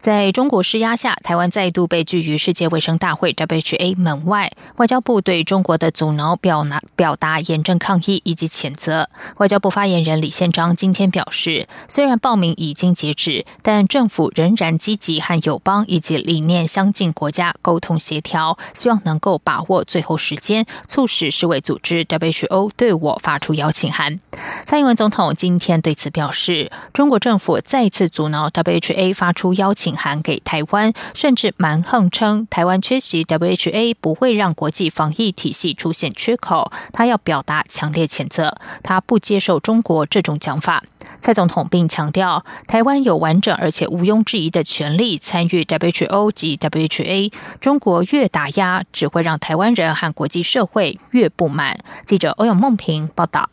在中国施压下，台湾再度被拒于世界卫生大会 （WHA） 门外。外交部对中国的阻挠表达表达严正抗议以及谴责。外交部发言人李宪章今天表示，虽然报名已经截止，但政府仍然积极和友邦以及理念相近国家沟通协调，希望能够把握最后时间，促使世卫组织 （WHO） 对我发出邀请函。蔡英文总统今天对此表示，中国政府再次阻挠 WHA 发出邀请。函给台湾，甚至蛮横称台湾缺席 WHA 不会让国际防疫体系出现缺口。他要表达强烈谴责，他不接受中国这种讲法。蔡总统并强调，台湾有完整而且毋庸置疑的权利参与 WHO 及 WHA。中国越打压，只会让台湾人和国际社会越不满。记者欧阳梦平报道。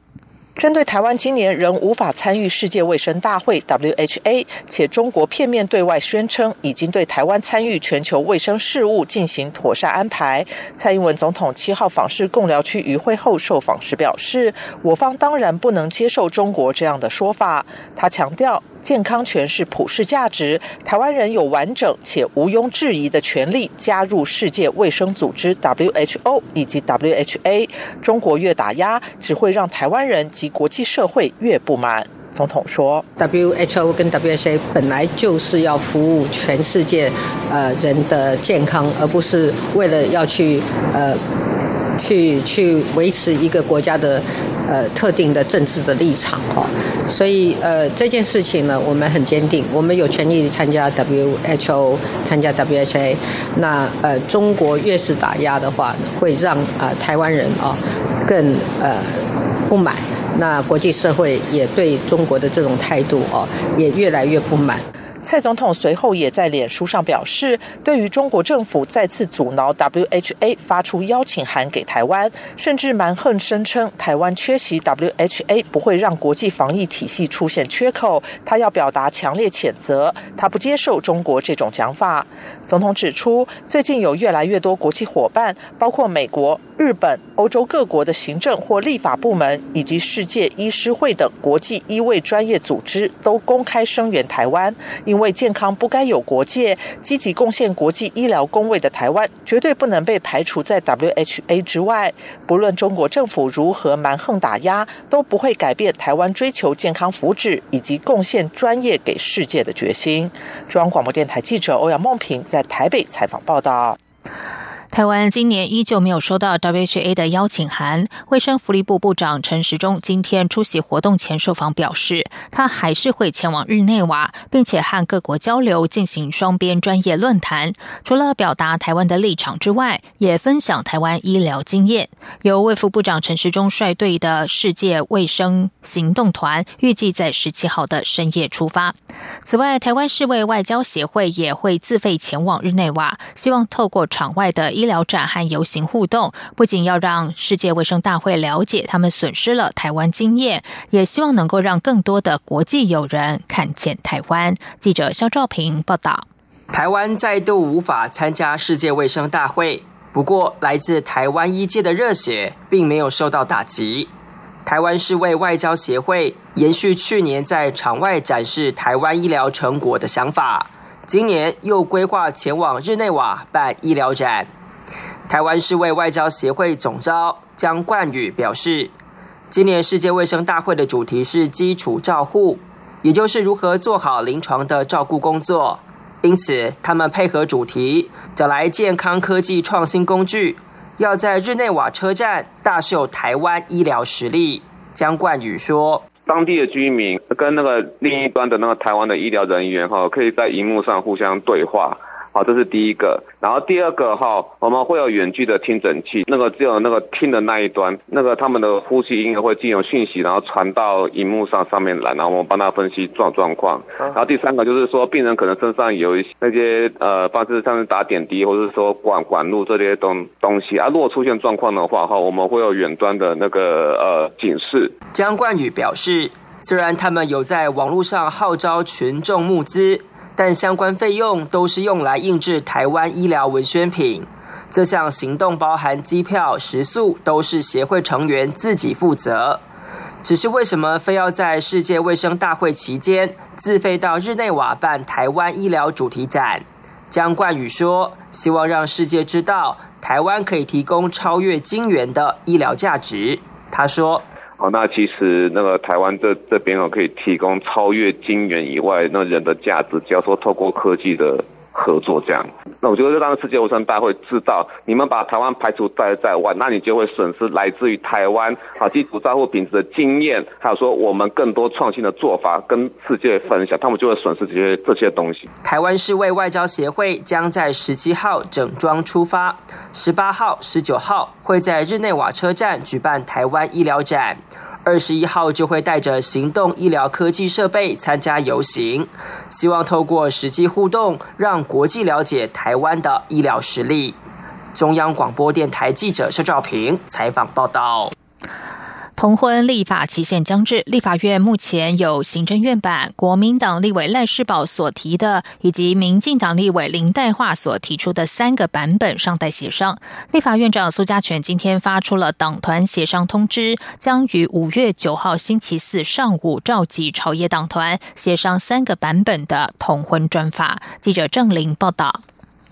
针对台湾今年仍无法参与世界卫生大会 （WHA），且中国片面对外宣称已经对台湾参与全球卫生事务进行妥善安排，蔡英文总统七号访视贡寮区渔会后受访时表示：“我方当然不能接受中国这样的说法。”他强调。健康权是普世价值，台湾人有完整且毋庸置疑的权利加入世界卫生组织 （WHO） 以及 WHA。中国越打压，只会让台湾人及国际社会越不满。总统说：“WHO 跟 WHA 本来就是要服务全世界呃人的健康，而不是为了要去呃去去维持一个国家的。”呃，特定的政治的立场哈，所以呃这件事情呢，我们很坚定，我们有权利参加 WHO，参加 WHA。那呃，中国越是打压的话，会让啊台湾人啊更呃不满，那国际社会也对中国的这种态度哦也越来越不满。蔡总统随后也在脸书上表示，对于中国政府再次阻挠 WHA 发出邀请函给台湾，甚至蛮横声称台湾缺席 WHA 不会让国际防疫体系出现缺口，他要表达强烈谴责，他不接受中国这种讲法。总统指出，最近有越来越多国际伙伴，包括美国、日本、欧洲各国的行政或立法部门，以及世界医师会等国际医卫专业组织，都公开声援台湾，因为健康不该有国界，积极贡献国际医疗工位的台湾，绝对不能被排除在 WHA 之外。不论中国政府如何蛮横打压，都不会改变台湾追求健康福祉以及贡献专业给世界的决心。中央广播电台记者欧阳梦平在台北采访报道。台湾今年依旧没有收到 WHA 的邀请函。卫生福利部部长陈时中今天出席活动前受访表示，他还是会前往日内瓦，并且和各国交流，进行双边专业论坛。除了表达台湾的立场之外，也分享台湾医疗经验。由卫副部长陈时中率队的世界卫生行动团，预计在十七号的深夜出发。此外，台湾世卫外交协会也会自费前往日内瓦，希望透过场外的医疗展和游行互动，不仅要让世界卫生大会了解他们损失了台湾经验，也希望能够让更多的国际友人看见台湾。记者肖兆平报道：台湾再度无法参加世界卫生大会，不过来自台湾医界的热血并没有受到打击。台湾是为外交协会延续去年在场外展示台湾医疗成果的想法，今年又规划前往日内瓦办医疗展。台湾世卫外交协会总召江冠宇表示，今年世界卫生大会的主题是基础照护，也就是如何做好临床的照顾工作。因此，他们配合主题，找来健康科技创新工具，要在日内瓦车站大秀台湾医疗实力。江冠宇说：“当地的居民跟那个另一端的那个台湾的医疗人员哈，可以在荧幕上互相对话。”好，这是第一个。然后第二个哈，我们会有远距的听诊器，那个只有那个听的那一端，那个他们的呼吸音会经由讯息，然后传到荧幕上上面来，然后我们帮他分析状状况。然后第三个就是说，病人可能身上有一些那些呃，方式像是打点滴，或者是说管管路这些东东西啊，如果出现状况的话哈，我们会有远端的那个呃警示。江冠宇表示，虽然他们有在网络上号召群众募资。但相关费用都是用来印制台湾医疗文宣品，这项行动包含机票、食宿，都是协会成员自己负责。只是为什么非要在世界卫生大会期间自费到日内瓦办台湾医疗主题展？江冠宇说：“希望让世界知道台湾可以提供超越金元的医疗价值。”他说。哦，那其实那个台湾这这边哦，可以提供超越金元以外那人的价值，只要说透过科技的合作这样。那我觉得，让世界卫生大会知道，你们把台湾排除在在外，那你就会损失来自于台湾啊基础照护品质的经验，还有说我们更多创新的做法跟世界分享，他们就会损失这些这些东西。台湾世卫外交协会将在十七号整装出发，十八号、十九号会在日内瓦车站举办台湾医疗展。二十一号就会带着行动医疗科技设备参加游行，希望透过实际互动，让国际了解台湾的医疗实力。中央广播电台记者肖照平采访报道。同婚立法期限将至，立法院目前有行政院版、国民党立委赖世宝所提的，以及民进党立委林黛桦所提出的三个版本尚待协商。立法院长苏家全今天发出了党团协商通知，将于五月九号星期四上午召集朝野党团协商三个版本的同婚专法。记者郑玲报道。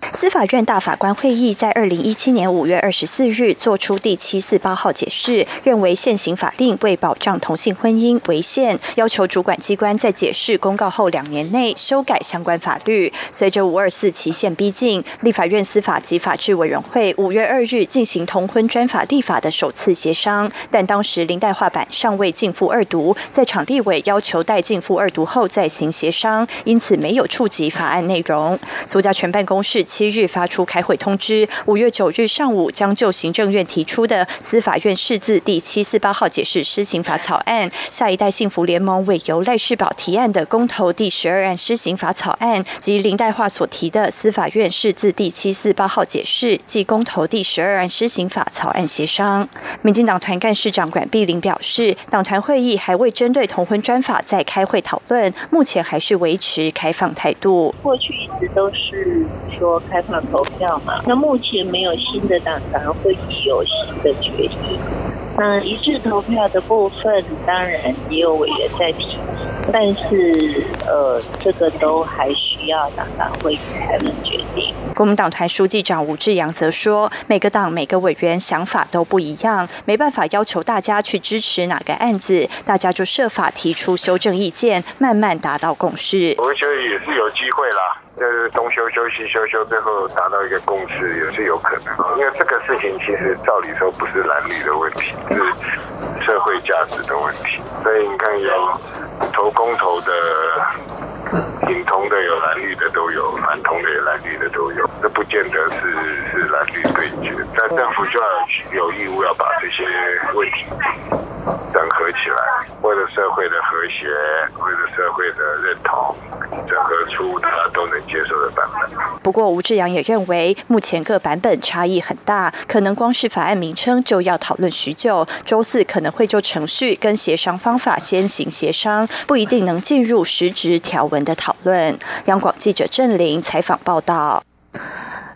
司法院大法官会议在二零一七年五月二十四日作出第七四八号解释，认为现行法令为保障同性婚姻违宪，要求主管机关在解释公告后两年内修改相关法律。随着五二四期限逼近，立法院司法及法制委员会五月二日进行同婚专法立法的首次协商，但当时林代画版尚未进赴二读，在场地委要求待进赴二读后再行协商，因此没有触及法案内容。苏家全办公室。七日发出开会通知，五月九日上午将就行政院提出的司法院释字第七四八号解释施行法草案、下一代幸福联盟委由赖世宝提案的公投第十二案施行法草案及林代化所提的司法院释字第七四八号解释即公投第十二案施行法草案协商。民进党团干事长管碧玲表示，党团会议还未针对同婚专法再开会讨论，目前还是维持开放态度。过去一直都是说。开放投票嘛？那目前没有新的党团会议有新的决议。那一致投票的部分，当然也有委员在提，但是呃，这个都还需要党团会议才能决定。国民党团书记长吴志阳则说，每个党每个委员想法都不一样，没办法要求大家去支持哪个案子，大家就设法提出修正意见，慢慢达到共识。我觉得也是有机会啦。就是东修修西修修，最后达到一个共识也是有可能。因为这个事情其实照理说不是蓝绿的问题，是社会价值的问题。所以你看，有投公投的、挺同的、有蓝绿的都有，反同的、有蓝绿的都有。这不见得是是蓝绿对决，但政府就要有义务要把这些问题整合起来，社会的和谐，为了社会的认同。整合出大家都能接受的版本。不过，吴志阳也认为，目前各版本差异很大，可能光是法案名称就要讨论许久。周四可能会就程序跟协商方法先行协商，不一定能进入实质条文的讨论。央广记者郑玲采访报道。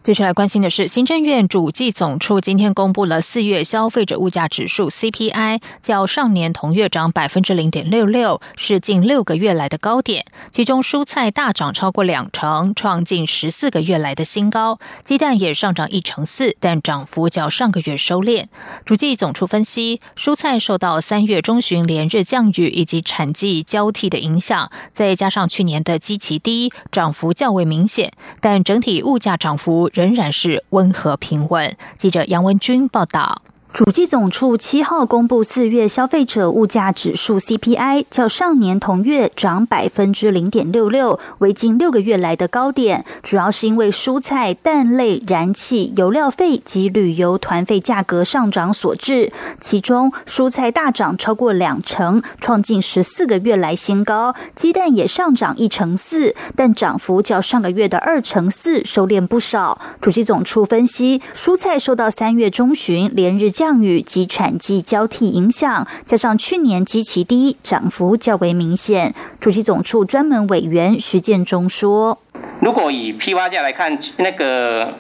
接下来关心的是，行政院主计总处今天公布了四月消费者物价指数 CPI，较上年同月涨百分之零点六六，是近六个月来的高点。其中蔬菜大涨超过两成，创近十四个月来的新高；鸡蛋也上涨一成四，但涨幅较上个月收敛。主计总处分析，蔬菜受到三月中旬连日降雨以及产季交替的影响，再加上去年的基期低，涨幅较为明显，但整体物价涨幅。仍然是温和平稳。记者杨文军报道。主计总处七号公布四月消费者物价指数 CPI，较上年同月涨百分之零点六六，为近六个月来的高点。主要是因为蔬菜、蛋类、燃气、油料费及旅游团费价格上涨所致。其中，蔬菜大涨超过两成，创近十四个月来新高；鸡蛋也上涨一成四，但涨幅较上个月的二成四收敛不少。主计总处分析，蔬菜受到三月中旬连日。降雨及产季交替影响，加上去年基期低，涨幅较为明显。主席总处专门委员徐建中说：“如果以批发价来看，那个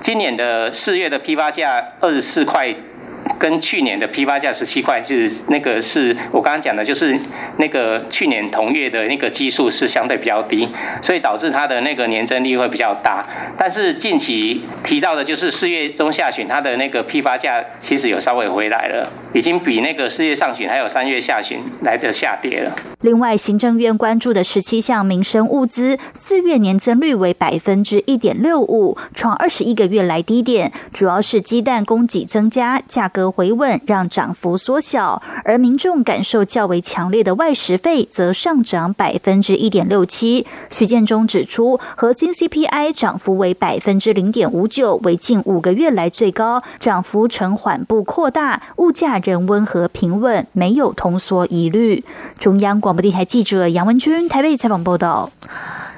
今年的四月的批发价二十四块。”跟去年的批发价十七块是那个是我刚刚讲的，就是那个去年同月的那个基数是相对比较低，所以导致它的那个年增率会比较大。但是近期提到的就是四月中下旬，它的那个批发价其实有稍微回来了，已经比那个四月上旬还有三月下旬来的下跌了。另外，行政院关注的十七项民生物资，四月年增率为百分之一点六五，创二十一个月来低点，主要是鸡蛋供给增加，价格。回稳让涨幅缩小，而民众感受较为强烈的外食费则上涨百分之一点六七。徐建中指出，核心 CPI 涨幅为百分之零点五九，为近五个月来最高，涨幅呈缓步扩大，物价仍温和平稳，没有通缩疑虑。中央广播电台记者杨文君台北采访报道。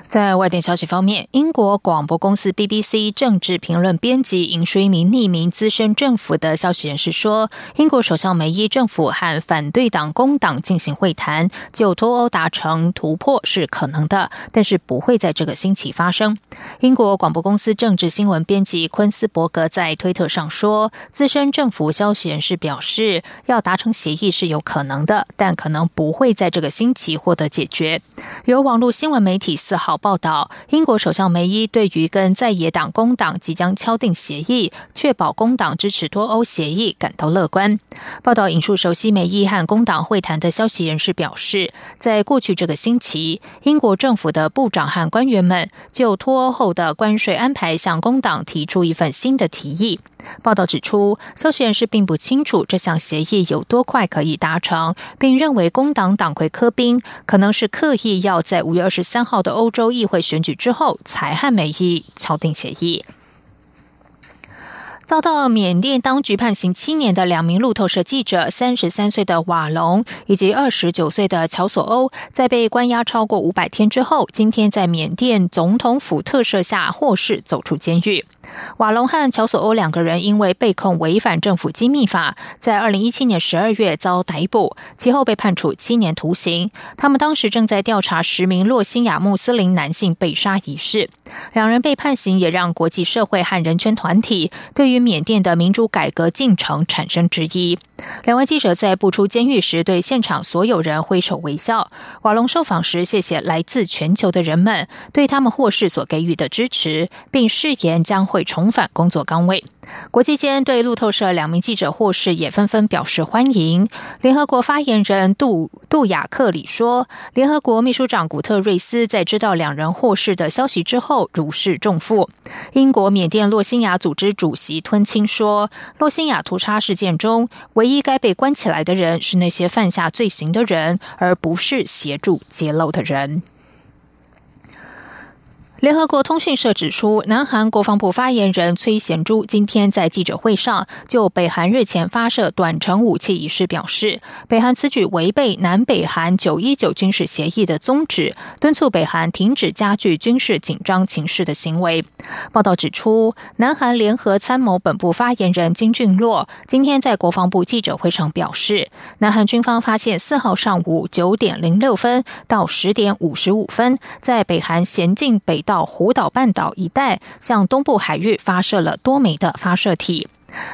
在外电消息方面，英国广播公司 BBC 政治评论编辑引述一名匿名资深政府的消息人士说，英国首相梅伊政府和反对党工党进行会谈，就脱欧达成突破是可能的，但是不会在这个星期发生。英国广播公司政治新闻编辑昆斯伯格在推特上说，资深政府消息人士表示，要达成协议是有可能的，但可能不会在这个星期获得解决。有网络新闻媒体四号。报道，英国首相梅伊对于跟在野党工党即将敲定协议，确保工党支持脱欧协议感到乐观。报道引述熟悉梅伊和工党会谈的消息人士表示，在过去这个星期，英国政府的部长和官员们就脱欧后的关税安排向工党提出一份新的提议。报道指出，消息人士并不清楚这项协议有多快可以达成，并认为工党党魁科宾可能是刻意要在五月二十三号的欧洲议会选举之后才和美伊敲定协议。遭到缅甸当局判刑七年的两名路透社记者，三十三岁的瓦隆以及二十九岁的乔索欧，在被关押超过五百天之后，今天在缅甸总统府特赦下获释，走出监狱。瓦隆和乔索欧两个人因为被控违反政府机密法，在二零一七年十二月遭逮捕，其后被判处七年徒刑。他们当时正在调查十名洛辛亚穆斯林男性被杀一事。两人被判刑，也让国际社会和人权团体对于缅甸的民主改革进程产生质疑。两位记者在步出监狱时，对现场所有人挥手微笑。瓦隆受访时，谢谢来自全球的人们对他们获释所给予的支持，并誓言将会会重返工作岗位。国际间对路透社两名记者获释也纷纷表示欢迎。联合国发言人杜杜亚克里说：“联合国秘书长古特瑞斯在知道两人获释的消息之后如释重负。”英国缅甸洛辛亚组织主席吞钦说：“洛辛亚屠杀事件中，唯一该被关起来的人是那些犯下罪行的人，而不是协助揭露的人。”联合国通讯社指出，南韩国防部发言人崔贤洙今天在记者会上就北韩日前发射短程武器一事表示，北韩此举违背南北韩九一九军事协议的宗旨，敦促北韩停止加剧军事紧张情势的行为。报道指出，南韩联合参谋本部发言人金俊洛今天在国防部记者会上表示，南韩军方发现四号上午九点零六分到十点五十五分，在北韩咸镜北。到湖岛半岛一带，向东部海域发射了多枚的发射体。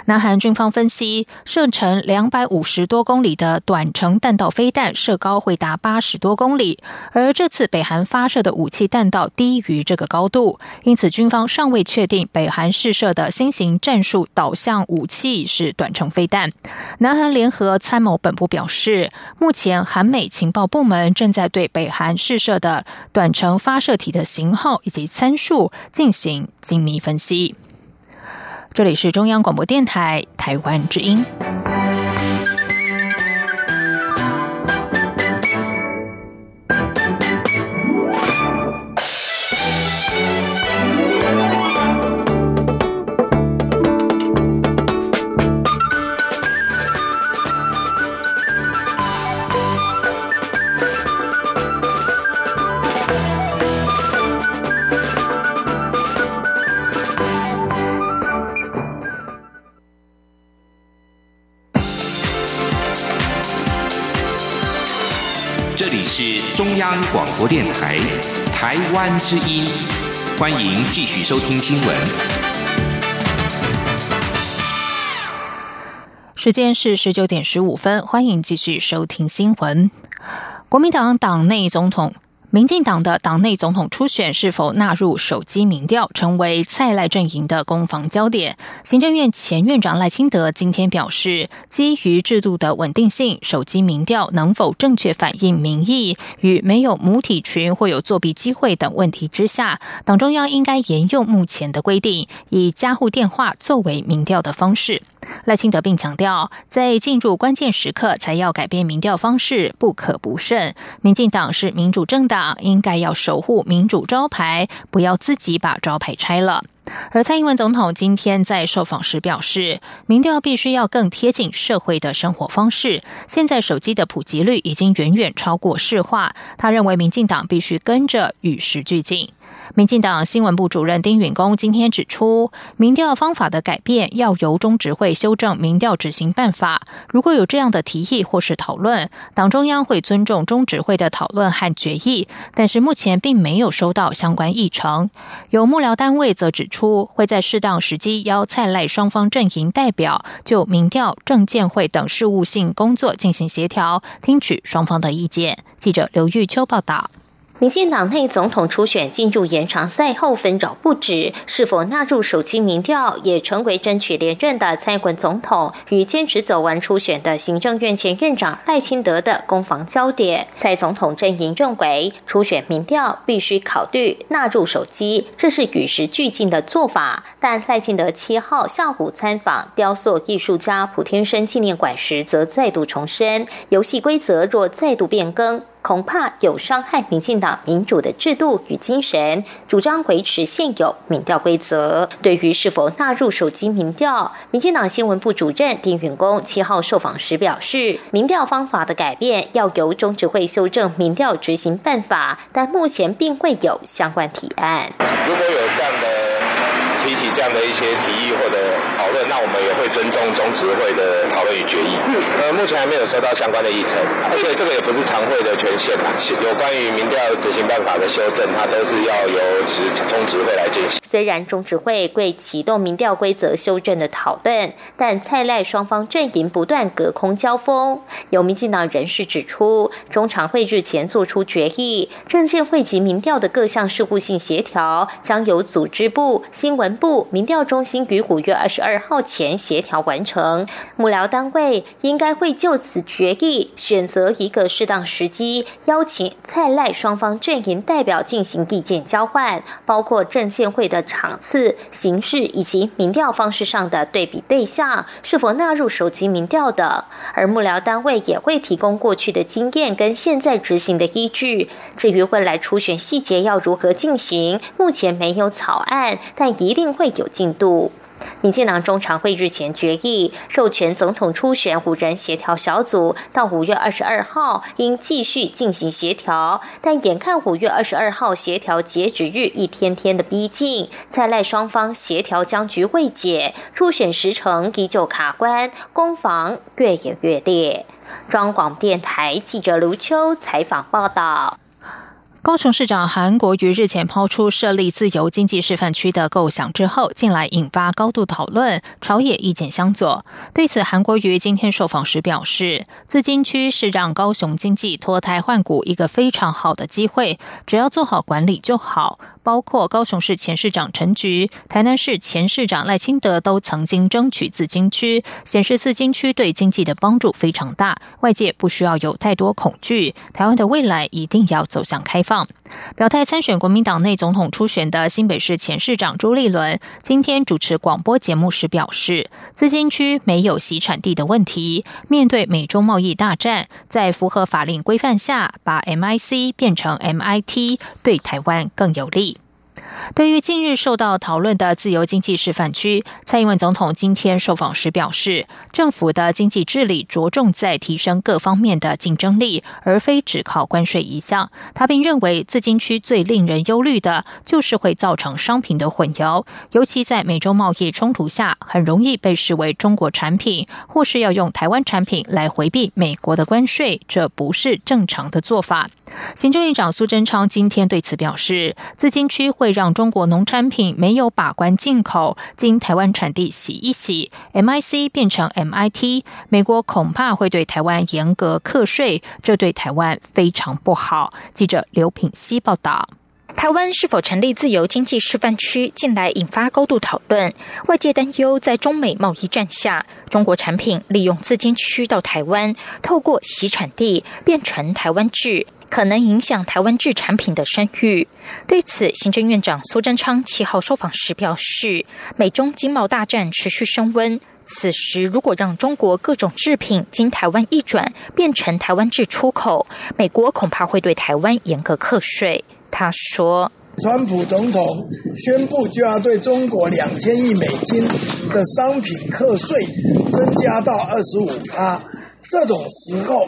南韩军方分析，射程两百五十多公里的短程弹道飞弹射高会达八十多公里，而这次北韩发射的武器弹道低于这个高度，因此军方尚未确定北韩试射的新型战术导向武器是短程飞弹。南韩联合参谋本部表示，目前韩美情报部门正在对北韩试射的短程发射体的型号以及参数进行精密分析。这里是中央广播电台台湾之音。是中央广播电台，台湾之音，欢迎继续收听新闻。时间是十九点十五分，欢迎继续收听新闻。国民党党内总统。民进党的党内总统初选是否纳入手机民调，成为蔡赖阵营的攻防焦点。行政院前院长赖清德今天表示，基于制度的稳定性，手机民调能否正确反映民意，与没有母体群或有作弊机会等问题之下，党中央应该沿用目前的规定，以家户电话作为民调的方式。赖清德并强调，在进入关键时刻才要改变民调方式，不可不慎。民进党是民主政党，应该要守护民主招牌，不要自己把招牌拆了。而蔡英文总统今天在受访时表示，民调必须要更贴近社会的生活方式。现在手机的普及率已经远远超过市话，他认为民进党必须跟着与时俱进。民进党新闻部主任丁允恭今天指出，民调方法的改变要由中执会修正民调执行办法。如果有这样的提议或是讨论，党中央会尊重中执会的讨论和决议。但是目前并没有收到相关议程。有幕僚单位则指出，会在适当时机邀蔡赖双方阵营代表就民调、政见会等事务性工作进行协调，听取双方的意见。记者刘玉秋报道。民进党内总统初选进入延长赛后纷扰不止，是否纳入手机民调，也成为争取连任的蔡英文总统与坚持走完初选的行政院前院长赖清德的攻防焦点。蔡总统阵营认为，初选民调必须考虑纳入手机，这是与时俱进的做法。但赖清德七号下午参访雕塑艺术家普天生纪念馆时，则再度重申，游戏规则若再度变更。恐怕有伤害民进党民主的制度与精神，主张维持现有民调规则。对于是否纳入手机民调，民进党新闻部主任丁允恭七号受访时表示，民调方法的改变要由中执会修正民调执行办法，但目前并未有相关提案。如果有这样的提起这样的一些提议或者。那我们也会尊重中执会的讨论与决议。呃，目前还没有收到相关的议程，而且这个也不是常会的权限啊。有关于民调执行办法的修正，它都是要由执中执会来进行。虽然中执会会启动民调规则修正的讨论，但蔡赖双方阵营不断隔空交锋。有民进党人士指出，中常会日前做出决议，政见会及民调的各项事务性协调，将由组织部、新闻部、民调中心于五月二十二号。前协调完成，幕僚单位应该会就此决议，选择一个适当时机，邀请蔡赖双方阵营代表进行意见交换，包括证监会的场次、形式以及民调方式上的对比对象是否纳入手机民调的。而幕僚单位也会提供过去的经验跟现在执行的依据。至于未来初选细节要如何进行，目前没有草案，但一定会有进度。民进党中常会日前决议，授权总统初选五人协调小组到五月二十二号应继续进行协调，但眼看五月二十二号协调截止日一天天的逼近，再赖双方协调僵局未解，初选时程依旧卡关，攻防越演越烈。中广电台记者卢秋采访报道。高雄市长韩国瑜日前抛出设立自由经济示范区的构想之后，近来引发高度讨论，朝野意见相左。对此，韩国瑜今天受访时表示，自经区是让高雄经济脱胎换骨一个非常好的机会，只要做好管理就好。包括高雄市前市长陈菊、台南市前市长赖清德都曾经争取自经区，显示自经区对经济的帮助非常大，外界不需要有太多恐惧。台湾的未来一定要走向开放。放。表态参选国民党内总统初选的新北市前市长朱立伦，今天主持广播节目时表示，资金区没有洗产地的问题。面对美中贸易大战，在符合法令规范下，把 MIC 变成 MIT，对台湾更有利。对于近日受到讨论的自由经济示范区，蔡英文总统今天受访时表示，政府的经济治理着重在提升各方面的竞争力，而非只靠关税一项。他并认为，自金区最令人忧虑的就是会造成商品的混淆，尤其在美洲贸易冲突下，很容易被视为中国产品，或是要用台湾产品来回避美国的关税，这不是正常的做法。行政院长苏贞昌今天对此表示，自金区会让中国农产品没有把关进口，经台湾产地洗一洗，MIC 变成 MIT，美国恐怕会对台湾严格课税，这对台湾非常不好。记者刘品希报道。台湾是否成立自由经济示范区，近来引发高度讨论。外界担忧，在中美贸易战下，中国产品利用资金区到台湾，透过洗产地变成台湾制。可能影响台湾制产品的声誉。对此，行政院长苏贞昌七号受访时表示，美中经贸大战持续升温，此时如果让中国各种制品经台湾一转变成台湾制出口，美国恐怕会对台湾严格课税。他说：“川普总统宣布就要对中国两千亿美金的商品课税增加到二十五趴，这种时候。”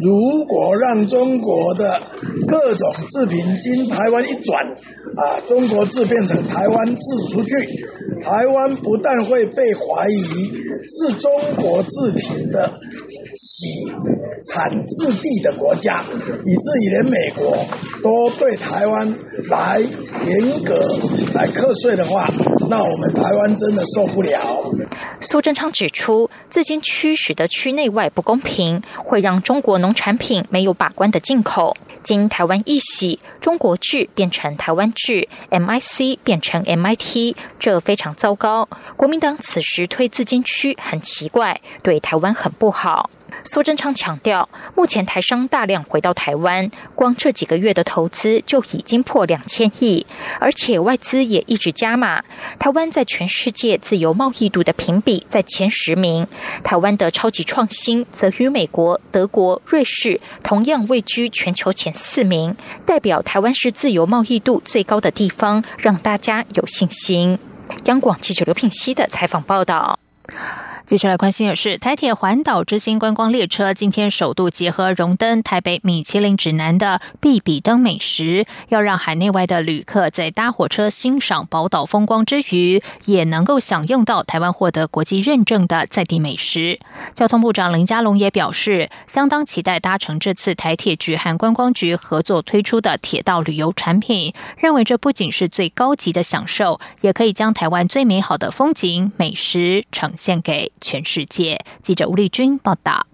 如果让中国的各种制品经台湾一转，啊，中国制变成台湾制出去，台湾不但会被怀疑是中国制品的起产制地的国家，以至于连美国都对台湾来严格来课税的话，那我们台湾真的受不了。苏贞昌指出，至今驱使的区内外不公平，会让中国农产品没有把关的进口。经台湾一洗，中国制变成台湾制，MIC 变成 MIT，这非常糟糕。国民党此时推自金区很奇怪，对台湾很不好。苏贞昌强调，目前台商大量回到台湾，光这几个月的投资就已经破两千亿，而且外资也一直加码。台湾在全世界自由贸易度的评比在前十名，台湾的超级创新则与美国、德国、瑞士同样位居全球前四名，代表台湾是自由贸易度最高的地方，让大家有信心。央广记者刘品熙的采访报道。接下来关心的是，台铁环岛之星观光列车今天首度结合荣登台北米其林指南的必比登美食，要让海内外的旅客在搭火车欣赏宝岛风光之余，也能够享用到台湾获得国际认证的在地美食。交通部长林佳龙也表示，相当期待搭乘这次台铁局和观光局合作推出的铁道旅游产品，认为这不仅是最高级的享受，也可以将台湾最美好的风景美食呈献给。全世界记者吴丽君报道。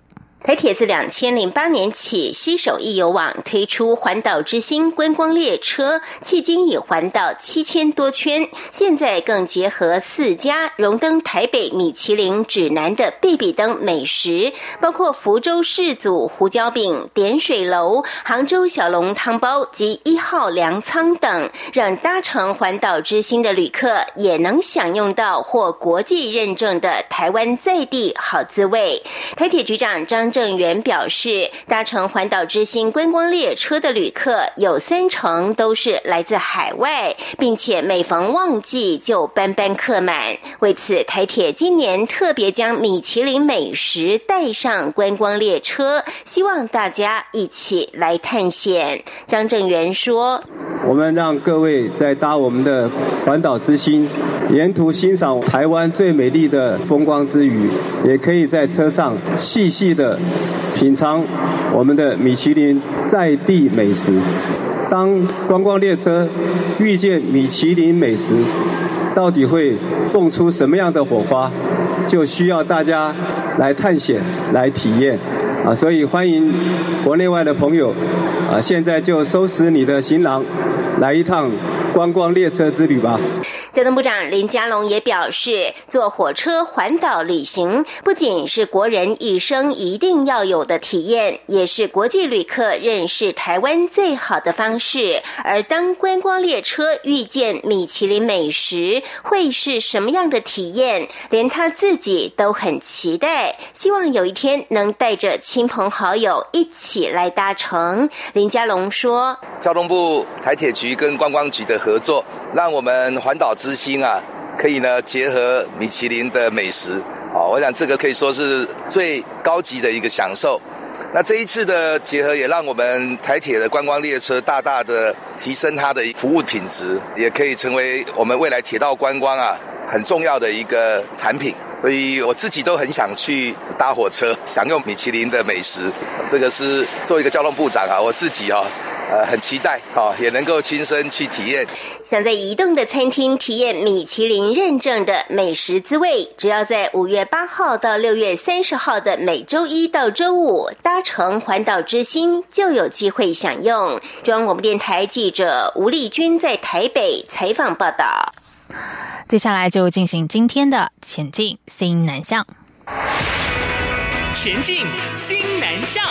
台铁自两千零八年起，携手易游网推出环岛之星观光列车，迄今已环岛七千多圈。现在更结合四家荣登台北米其林指南的贝比登美食，包括福州世祖胡椒饼、点水楼、杭州小笼汤包及一号粮仓等，让搭乘环岛之星的旅客也能享用到获国际认证的台湾在地好滋味。台铁局长张。郑源表示，搭乘环岛之星观光列车的旅客有三成都是来自海外，并且每逢旺季就班班客满。为此，台铁今年特别将米其林美食带上观光列车，希望大家一起来探险。张正源说：“我们让各位在搭我们的环岛之星，沿途欣赏台湾最美丽的风光之余，也可以在车上细细的。”品尝我们的米其林在地美食。当观光列车遇见米其林美食，到底会蹦出什么样的火花？就需要大家来探险、来体验啊！所以欢迎国内外的朋友啊，现在就收拾你的行囊，来一趟观光列车之旅吧。交通部长林佳龙也表示，坐火车环岛旅行不仅是国人一生一定要有的体验，也是国际旅客认识台湾最好的方式。而当观光列车遇见米其林美食，会是什么样的体验？连他自己都很期待，希望有一天能带着亲朋好友一起来搭乘。林佳龙说：“交通部台铁局跟观光局的合作，让我们环岛之星啊，可以呢结合米其林的美食。哦，我想这个可以说是最高级的一个享受。那这一次的结合，也让我们台铁的观光列车大大的提升它的服务品质，也可以成为我们未来铁道观光啊很重要的一个产品。所以我自己都很想去搭火车，享用米其林的美食。这个是做一个交通部长啊，我自己啊。呃，很期待，好，也能够亲身去体验。想在移动的餐厅体验米其林认证的美食滋味，只要在五月八号到六月三十号的每周一到周五搭乘环岛之星，就有机会享用。中央广播电台记者吴丽君在台北采访报道。接下来就进行今天的前进新南向。前进新南向。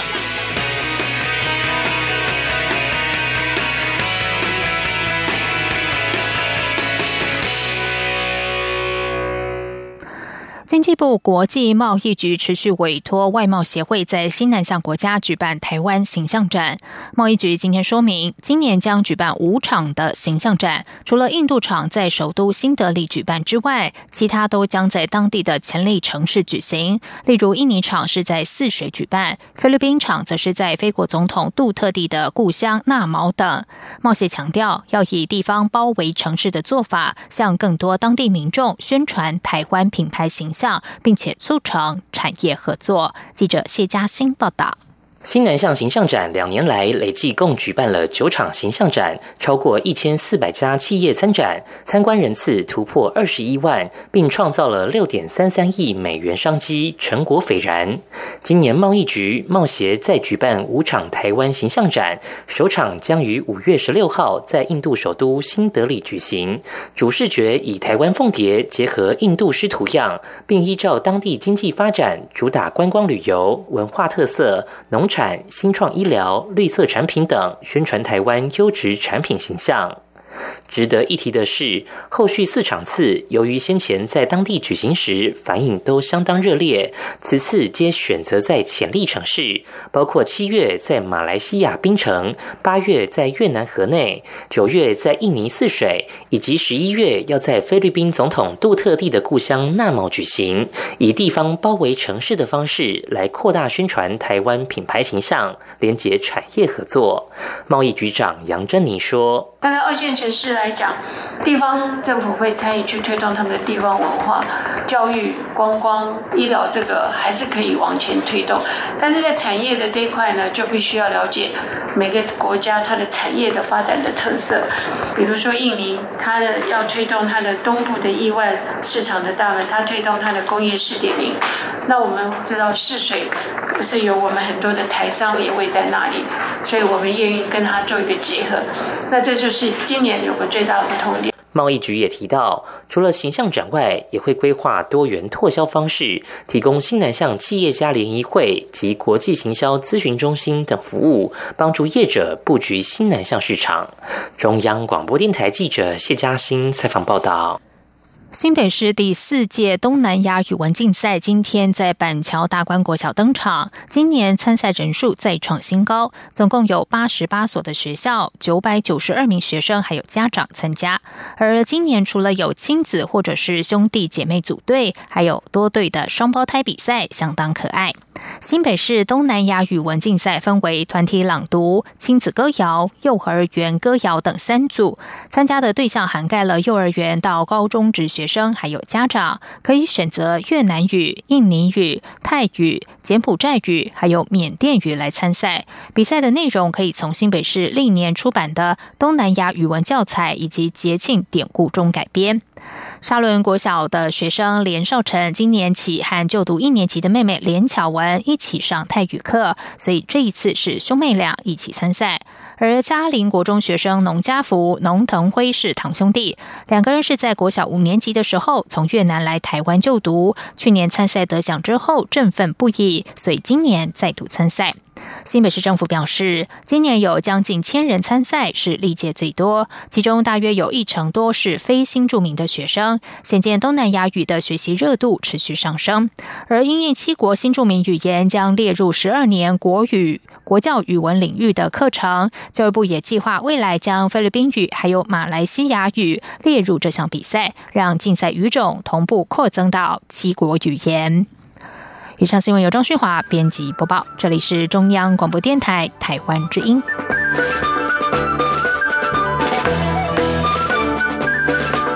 经济部国际贸易局持续委托外贸协会在新南向国家举办台湾形象展。贸易局今天说明，今年将举办五场的形象展，除了印度场在首都新德里举办之外，其他都将在当地的潜力城市举行。例如，印尼场是在泗水举办，菲律宾场则是在菲国总统杜特地的故乡纳毛等。贸协强调，要以地方包围城市的做法，向更多当地民众宣传台湾品牌形象。并且促成产业合作。记者谢嘉欣报道。新南向形象展两年来累计共举办了九场形象展，超过一千四百家企业参展，参观人次突破二十一万，并创造了六点三三亿美元商机，成果斐然。今年贸易局贸协再举办五场台湾形象展，首场将于五月十六号在印度首都新德里举行，主视觉以台湾凤蝶结合印度狮图样，并依照当地经济发展，主打观光旅游、文化特色、农。产新创医疗、绿色产品等，宣传台湾优质产品形象。值得一提的是，后续四场次由于先前在当地举行时反应都相当热烈，此次皆选择在潜力城市，包括七月在马来西亚槟城，八月在越南河内，九月在印尼泗水，以及十一月要在菲律宾总统杜特地的故乡纳茂举行，以地方包围城市的方式来扩大宣传台湾品牌形象，连接产业合作。贸易局长杨珍妮说：“当然，二线城市。”来讲，地方政府会参与去推动他们的地方文化、教育、观光、医疗，这个还是可以往前推动。但是在产业的这一块呢，就必须要了解每个国家它的产业的发展的特色。比如说印尼，它的要推动它的东部的亿万市场的大门，它推动它的工业四点零。那我们知道泗水是有我们很多的台商也会在那里，所以我们愿意跟它做一个结合。那这就是今年有个。最大的不同点。贸易局也提到，除了形象展外，也会规划多元拓销方式，提供新南向企业家联谊会及国际行销咨询中心等服务，帮助业者布局新南向市场。中央广播电台记者谢嘉欣采访报道。新北市第四届东南亚语文竞赛今天在板桥大观国小登场。今年参赛人数再创新高，总共有八十八所的学校，九百九十二名学生还有家长参加。而今年除了有亲子或者是兄弟姐妹组队，还有多队的双胞胎比赛，相当可爱。新北市东南亚语文竞赛分为团体朗读、亲子歌谣、幼儿园歌谣等三组，参加的对象涵盖了幼儿园到高中职学生，还有家长，可以选择越南语、印尼语、泰语、柬埔寨语，还有缅甸语来参赛。比赛的内容可以从新北市历年出版的东南亚语文教材以及节庆典故中改编。沙仑国小的学生连少成今年起和就读一年级的妹妹连巧文一起上泰语课，所以这一次是兄妹俩一起参赛。而嘉陵国中学生农家福、农腾辉是堂兄弟，两个人是在国小五年级的时候从越南来台湾就读，去年参赛得奖之后振奋不已，所以今年再度参赛。新北市政府表示，今年有将近千人参赛，是历届最多，其中大约有一成多是非新著名的学生。显见东南亚语的学习热度持续上升，而英印七国新著名语言将列入十二年国语国教语文领域的课程。教育部也计划未来将菲律宾语还有马来西亚语列入这项比赛，让竞赛语种同步扩增到七国语言。以上新闻由张旭华编辑播报，这里是中央广播电台台湾之音。